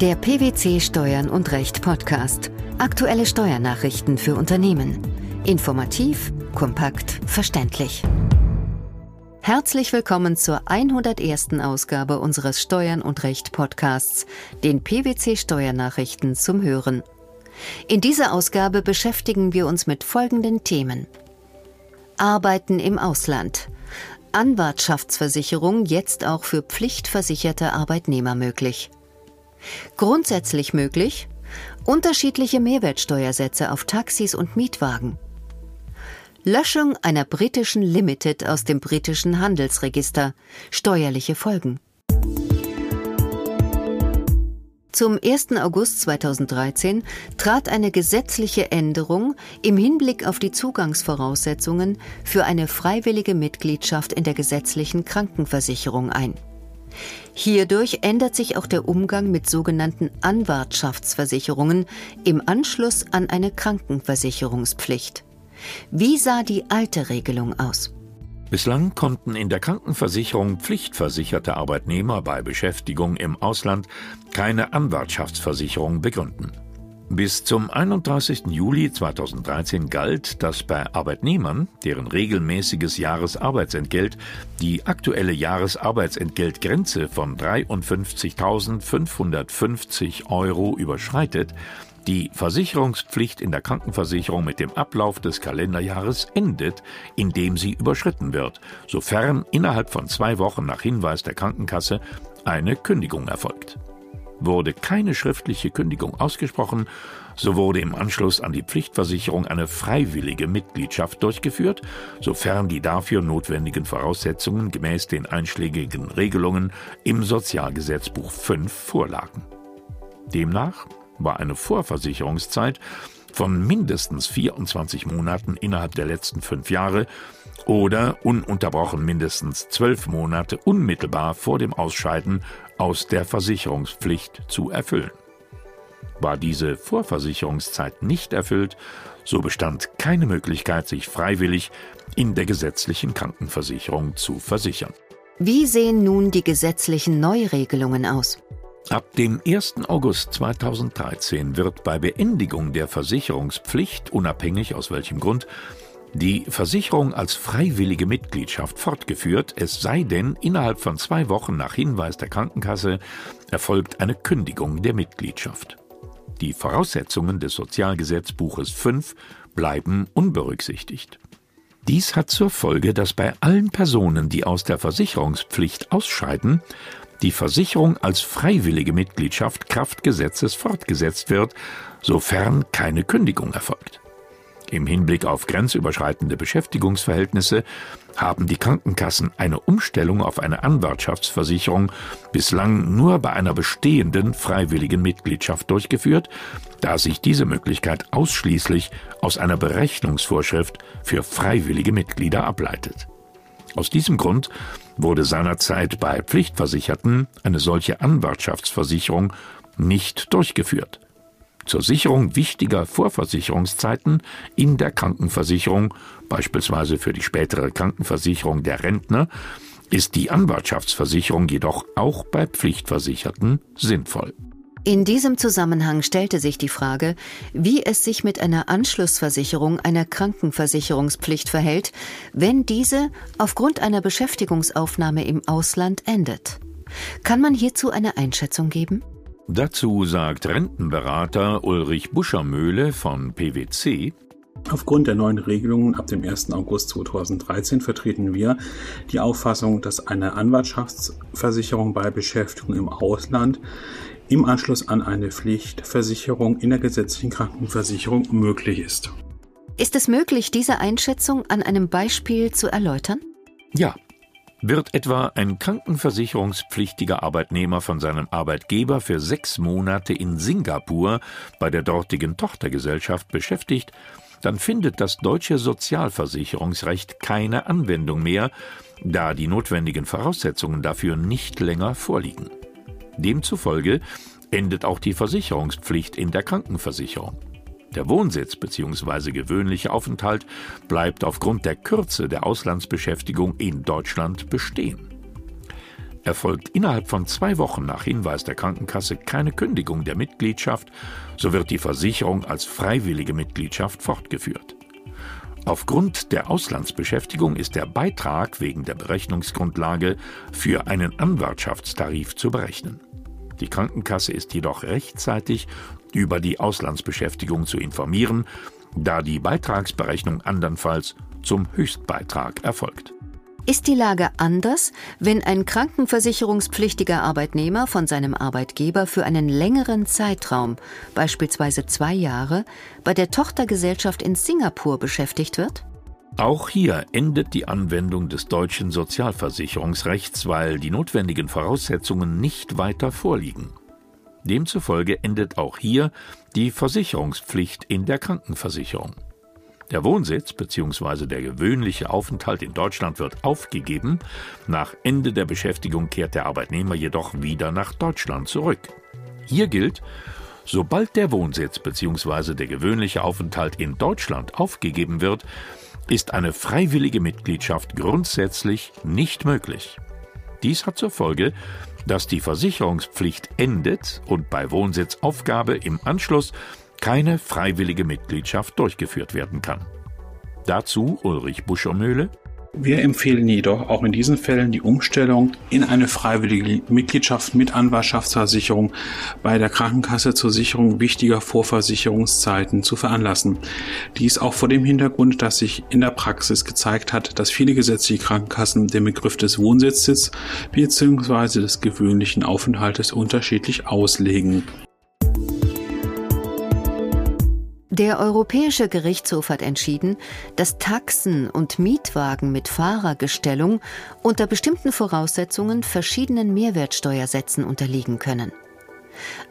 Der PwC Steuern und Recht Podcast. Aktuelle Steuernachrichten für Unternehmen. Informativ, kompakt, verständlich. Herzlich willkommen zur 101. Ausgabe unseres Steuern und Recht Podcasts, den PwC Steuernachrichten zum Hören. In dieser Ausgabe beschäftigen wir uns mit folgenden Themen. Arbeiten im Ausland. Anwartschaftsversicherung jetzt auch für pflichtversicherte Arbeitnehmer möglich. Grundsätzlich möglich unterschiedliche Mehrwertsteuersätze auf Taxis und Mietwagen. Löschung einer britischen Limited aus dem britischen Handelsregister. Steuerliche Folgen. Zum 1. August 2013 trat eine gesetzliche Änderung im Hinblick auf die Zugangsvoraussetzungen für eine freiwillige Mitgliedschaft in der gesetzlichen Krankenversicherung ein. Hierdurch ändert sich auch der Umgang mit sogenannten Anwartschaftsversicherungen im Anschluss an eine Krankenversicherungspflicht. Wie sah die alte Regelung aus? Bislang konnten in der Krankenversicherung pflichtversicherte Arbeitnehmer bei Beschäftigung im Ausland keine Anwartschaftsversicherung begründen. Bis zum 31. Juli 2013 galt, dass bei Arbeitnehmern, deren regelmäßiges Jahresarbeitsentgelt die aktuelle Jahresarbeitsentgeltgrenze von 53.550 Euro überschreitet, die Versicherungspflicht in der Krankenversicherung mit dem Ablauf des Kalenderjahres endet, indem sie überschritten wird, sofern innerhalb von zwei Wochen nach Hinweis der Krankenkasse eine Kündigung erfolgt. Wurde keine schriftliche Kündigung ausgesprochen, so wurde im Anschluss an die Pflichtversicherung eine freiwillige Mitgliedschaft durchgeführt, sofern die dafür notwendigen Voraussetzungen gemäß den einschlägigen Regelungen im Sozialgesetzbuch 5 vorlagen. Demnach war eine Vorversicherungszeit von mindestens 24 Monaten innerhalb der letzten fünf Jahre oder ununterbrochen mindestens zwölf Monate unmittelbar vor dem Ausscheiden aus der Versicherungspflicht zu erfüllen. War diese Vorversicherungszeit nicht erfüllt, so bestand keine Möglichkeit, sich freiwillig in der gesetzlichen Krankenversicherung zu versichern. Wie sehen nun die gesetzlichen Neuregelungen aus? Ab dem 1. August 2013 wird bei Beendigung der Versicherungspflicht, unabhängig aus welchem Grund, die Versicherung als freiwillige Mitgliedschaft fortgeführt, es sei denn, innerhalb von zwei Wochen nach Hinweis der Krankenkasse erfolgt eine Kündigung der Mitgliedschaft. Die Voraussetzungen des Sozialgesetzbuches 5 bleiben unberücksichtigt. Dies hat zur Folge, dass bei allen Personen, die aus der Versicherungspflicht ausscheiden, die Versicherung als freiwillige Mitgliedschaft Kraftgesetzes fortgesetzt wird, sofern keine Kündigung erfolgt. Im Hinblick auf grenzüberschreitende Beschäftigungsverhältnisse haben die Krankenkassen eine Umstellung auf eine Anwartschaftsversicherung bislang nur bei einer bestehenden freiwilligen Mitgliedschaft durchgeführt, da sich diese Möglichkeit ausschließlich aus einer Berechnungsvorschrift für freiwillige Mitglieder ableitet. Aus diesem Grund wurde seinerzeit bei Pflichtversicherten eine solche Anwartschaftsversicherung nicht durchgeführt. Zur Sicherung wichtiger Vorversicherungszeiten in der Krankenversicherung, beispielsweise für die spätere Krankenversicherung der Rentner, ist die Anwartschaftsversicherung jedoch auch bei Pflichtversicherten sinnvoll. In diesem Zusammenhang stellte sich die Frage, wie es sich mit einer Anschlussversicherung einer Krankenversicherungspflicht verhält, wenn diese aufgrund einer Beschäftigungsaufnahme im Ausland endet. Kann man hierzu eine Einschätzung geben? Dazu sagt Rentenberater Ulrich Buschermöhle von PwC, Aufgrund der neuen Regelungen ab dem 1. August 2013 vertreten wir die Auffassung, dass eine Anwartschaftsversicherung bei Beschäftigung im Ausland im Anschluss an eine Pflichtversicherung in der gesetzlichen Krankenversicherung möglich ist. Ist es möglich, diese Einschätzung an einem Beispiel zu erläutern? Ja. Wird etwa ein krankenversicherungspflichtiger Arbeitnehmer von seinem Arbeitgeber für sechs Monate in Singapur bei der dortigen Tochtergesellschaft beschäftigt, dann findet das deutsche Sozialversicherungsrecht keine Anwendung mehr, da die notwendigen Voraussetzungen dafür nicht länger vorliegen. Demzufolge endet auch die Versicherungspflicht in der Krankenversicherung. Der Wohnsitz bzw. gewöhnliche Aufenthalt bleibt aufgrund der Kürze der Auslandsbeschäftigung in Deutschland bestehen. Erfolgt innerhalb von zwei Wochen nach Hinweis der Krankenkasse keine Kündigung der Mitgliedschaft, so wird die Versicherung als freiwillige Mitgliedschaft fortgeführt. Aufgrund der Auslandsbeschäftigung ist der Beitrag wegen der Berechnungsgrundlage für einen Anwartschaftstarif zu berechnen. Die Krankenkasse ist jedoch rechtzeitig über die Auslandsbeschäftigung zu informieren, da die Beitragsberechnung andernfalls zum Höchstbeitrag erfolgt. Ist die Lage anders, wenn ein krankenversicherungspflichtiger Arbeitnehmer von seinem Arbeitgeber für einen längeren Zeitraum, beispielsweise zwei Jahre, bei der Tochtergesellschaft in Singapur beschäftigt wird? Auch hier endet die Anwendung des deutschen Sozialversicherungsrechts, weil die notwendigen Voraussetzungen nicht weiter vorliegen. Demzufolge endet auch hier die Versicherungspflicht in der Krankenversicherung. Der Wohnsitz bzw. der gewöhnliche Aufenthalt in Deutschland wird aufgegeben, nach Ende der Beschäftigung kehrt der Arbeitnehmer jedoch wieder nach Deutschland zurück. Hier gilt, sobald der Wohnsitz bzw. der gewöhnliche Aufenthalt in Deutschland aufgegeben wird, ist eine freiwillige Mitgliedschaft grundsätzlich nicht möglich. Dies hat zur Folge, dass die Versicherungspflicht endet und bei Wohnsitzaufgabe im Anschluss keine freiwillige Mitgliedschaft durchgeführt werden kann. Dazu Ulrich Buschermöhle. Wir empfehlen jedoch auch in diesen Fällen die Umstellung in eine freiwillige Mitgliedschaft mit Anwartschaftsversicherung bei der Krankenkasse zur Sicherung wichtiger Vorversicherungszeiten zu veranlassen. Dies auch vor dem Hintergrund, dass sich in der Praxis gezeigt hat, dass viele gesetzliche Krankenkassen den Begriff des Wohnsitzes bzw. des gewöhnlichen Aufenthaltes unterschiedlich auslegen. Der Europäische Gerichtshof hat entschieden, dass Taxen und Mietwagen mit Fahrergestellung unter bestimmten Voraussetzungen verschiedenen Mehrwertsteuersätzen unterliegen können.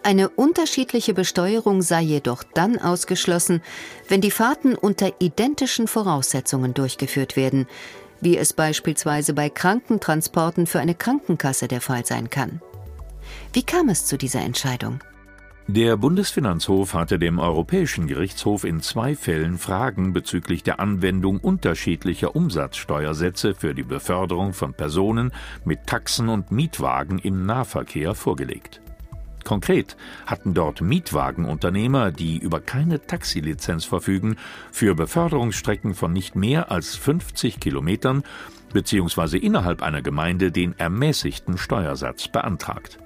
Eine unterschiedliche Besteuerung sei jedoch dann ausgeschlossen, wenn die Fahrten unter identischen Voraussetzungen durchgeführt werden, wie es beispielsweise bei Krankentransporten für eine Krankenkasse der Fall sein kann. Wie kam es zu dieser Entscheidung? Der Bundesfinanzhof hatte dem Europäischen Gerichtshof in zwei Fällen Fragen bezüglich der Anwendung unterschiedlicher Umsatzsteuersätze für die Beförderung von Personen mit Taxen und Mietwagen im Nahverkehr vorgelegt. Konkret hatten dort Mietwagenunternehmer, die über keine Taxilizenz verfügen, für Beförderungsstrecken von nicht mehr als 50 Kilometern bzw. innerhalb einer Gemeinde den ermäßigten Steuersatz beantragt.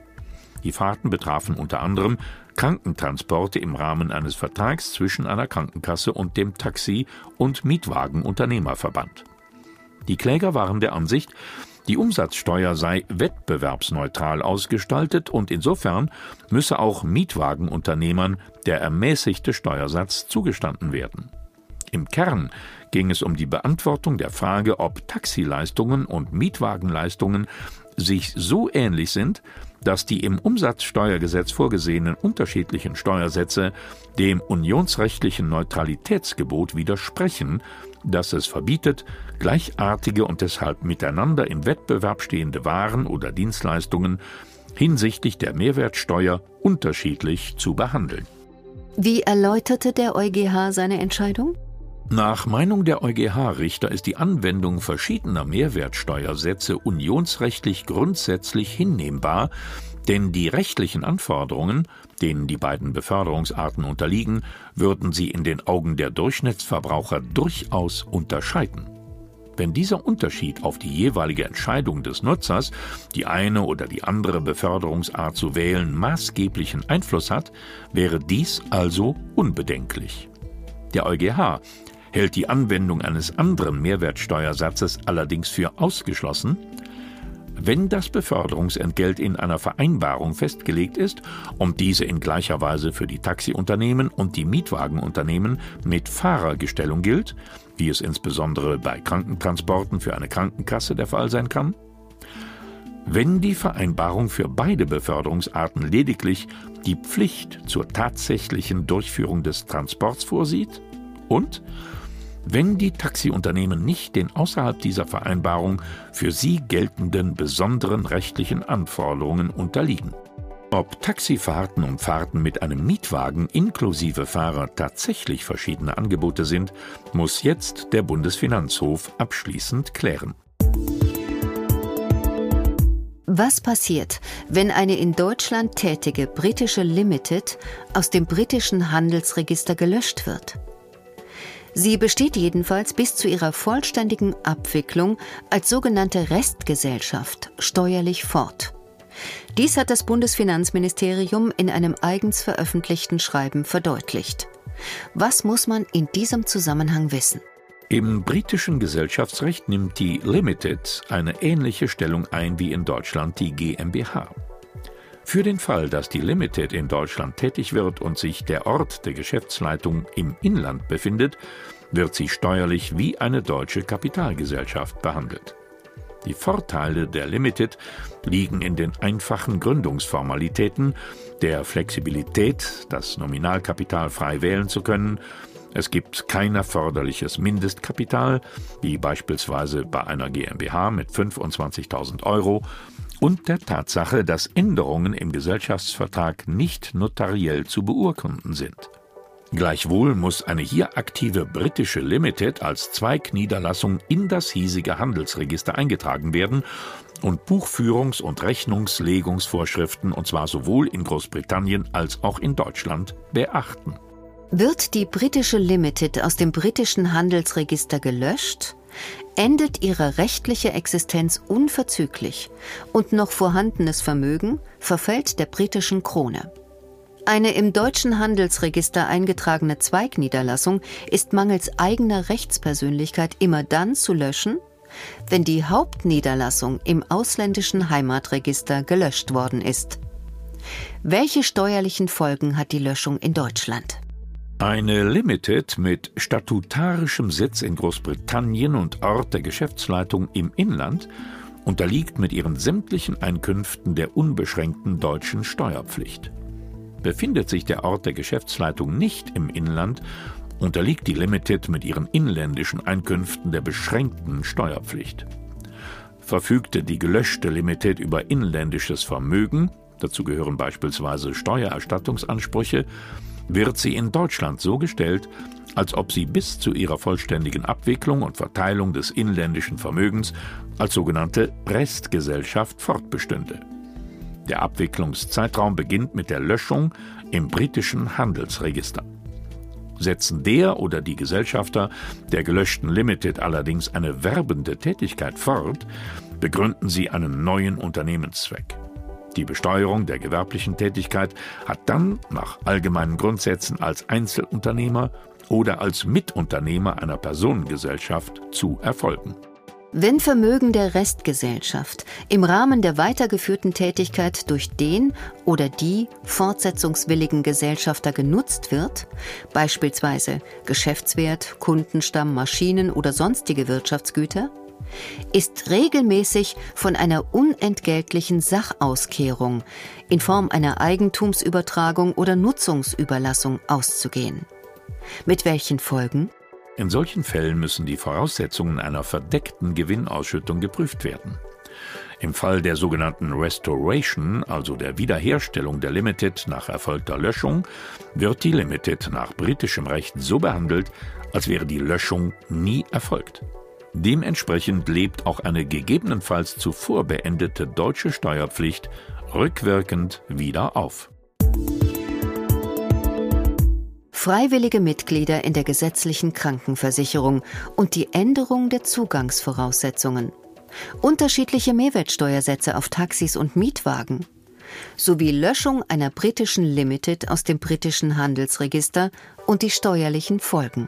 Die Fahrten betrafen unter anderem Krankentransporte im Rahmen eines Vertrags zwischen einer Krankenkasse und dem Taxi- und Mietwagenunternehmerverband. Die Kläger waren der Ansicht, die Umsatzsteuer sei wettbewerbsneutral ausgestaltet und insofern müsse auch Mietwagenunternehmern der ermäßigte Steuersatz zugestanden werden. Im Kern ging es um die Beantwortung der Frage, ob Taxileistungen und Mietwagenleistungen sich so ähnlich sind, dass die im Umsatzsteuergesetz vorgesehenen unterschiedlichen Steuersätze dem unionsrechtlichen Neutralitätsgebot widersprechen, das es verbietet, gleichartige und deshalb miteinander im Wettbewerb stehende Waren oder Dienstleistungen hinsichtlich der Mehrwertsteuer unterschiedlich zu behandeln. Wie erläuterte der EuGH seine Entscheidung? Nach Meinung der EuGH-Richter ist die Anwendung verschiedener Mehrwertsteuersätze unionsrechtlich grundsätzlich hinnehmbar, denn die rechtlichen Anforderungen, denen die beiden Beförderungsarten unterliegen, würden sie in den Augen der Durchschnittsverbraucher durchaus unterscheiden. Wenn dieser Unterschied auf die jeweilige Entscheidung des Nutzers, die eine oder die andere Beförderungsart zu wählen, maßgeblichen Einfluss hat, wäre dies also unbedenklich. Der EuGH hält die Anwendung eines anderen Mehrwertsteuersatzes allerdings für ausgeschlossen, wenn das Beförderungsentgelt in einer Vereinbarung festgelegt ist und diese in gleicher Weise für die Taxiunternehmen und die Mietwagenunternehmen mit Fahrergestellung gilt, wie es insbesondere bei Krankentransporten für eine Krankenkasse der Fall sein kann, wenn die Vereinbarung für beide Beförderungsarten lediglich die Pflicht zur tatsächlichen Durchführung des Transports vorsieht? Und wenn die Taxiunternehmen nicht den außerhalb dieser Vereinbarung für sie geltenden besonderen rechtlichen Anforderungen unterliegen. Ob Taxifahrten und Fahrten mit einem Mietwagen inklusive Fahrer tatsächlich verschiedene Angebote sind, muss jetzt der Bundesfinanzhof abschließend klären. Was passiert, wenn eine in Deutschland tätige britische Limited aus dem britischen Handelsregister gelöscht wird? Sie besteht jedenfalls bis zu ihrer vollständigen Abwicklung als sogenannte Restgesellschaft steuerlich fort. Dies hat das Bundesfinanzministerium in einem eigens veröffentlichten Schreiben verdeutlicht. Was muss man in diesem Zusammenhang wissen? Im britischen Gesellschaftsrecht nimmt die Limited eine ähnliche Stellung ein wie in Deutschland die GmbH. Für den Fall, dass die Limited in Deutschland tätig wird und sich der Ort der Geschäftsleitung im Inland befindet, wird sie steuerlich wie eine deutsche Kapitalgesellschaft behandelt. Die Vorteile der Limited liegen in den einfachen Gründungsformalitäten, der Flexibilität, das Nominalkapital frei wählen zu können, es gibt kein erforderliches Mindestkapital, wie beispielsweise bei einer GmbH mit 25.000 Euro, und der Tatsache, dass Änderungen im Gesellschaftsvertrag nicht notariell zu beurkunden sind. Gleichwohl muss eine hier aktive britische Limited als Zweigniederlassung in das hiesige Handelsregister eingetragen werden und Buchführungs- und Rechnungslegungsvorschriften, und zwar sowohl in Großbritannien als auch in Deutschland, beachten. Wird die britische Limited aus dem britischen Handelsregister gelöscht, endet ihre rechtliche Existenz unverzüglich und noch vorhandenes Vermögen verfällt der britischen Krone. Eine im deutschen Handelsregister eingetragene Zweigniederlassung ist mangels eigener Rechtspersönlichkeit immer dann zu löschen, wenn die Hauptniederlassung im ausländischen Heimatregister gelöscht worden ist. Welche steuerlichen Folgen hat die Löschung in Deutschland? Eine Limited mit statutarischem Sitz in Großbritannien und Ort der Geschäftsleitung im Inland unterliegt mit ihren sämtlichen Einkünften der unbeschränkten deutschen Steuerpflicht. Befindet sich der Ort der Geschäftsleitung nicht im Inland, unterliegt die Limited mit ihren inländischen Einkünften der beschränkten Steuerpflicht. Verfügte die gelöschte Limited über inländisches Vermögen, dazu gehören beispielsweise Steuererstattungsansprüche, wird sie in Deutschland so gestellt, als ob sie bis zu ihrer vollständigen Abwicklung und Verteilung des inländischen Vermögens als sogenannte Restgesellschaft fortbestünde. Der Abwicklungszeitraum beginnt mit der Löschung im britischen Handelsregister. Setzen der oder die Gesellschafter der gelöschten Limited allerdings eine werbende Tätigkeit fort, begründen sie einen neuen Unternehmenszweck. Die Besteuerung der gewerblichen Tätigkeit hat dann nach allgemeinen Grundsätzen als Einzelunternehmer oder als Mitunternehmer einer Personengesellschaft zu erfolgen. Wenn Vermögen der Restgesellschaft im Rahmen der weitergeführten Tätigkeit durch den oder die fortsetzungswilligen Gesellschafter genutzt wird, beispielsweise Geschäftswert, Kundenstamm, Maschinen oder sonstige Wirtschaftsgüter, ist regelmäßig von einer unentgeltlichen Sachauskehrung in Form einer Eigentumsübertragung oder Nutzungsüberlassung auszugehen. Mit welchen Folgen? In solchen Fällen müssen die Voraussetzungen einer verdeckten Gewinnausschüttung geprüft werden. Im Fall der sogenannten Restoration, also der Wiederherstellung der Limited nach erfolgter Löschung, wird die Limited nach britischem Recht so behandelt, als wäre die Löschung nie erfolgt. Dementsprechend lebt auch eine gegebenenfalls zuvor beendete deutsche Steuerpflicht rückwirkend wieder auf. Freiwillige Mitglieder in der gesetzlichen Krankenversicherung und die Änderung der Zugangsvoraussetzungen, unterschiedliche Mehrwertsteuersätze auf Taxis und Mietwagen, sowie Löschung einer britischen Limited aus dem britischen Handelsregister und die steuerlichen Folgen.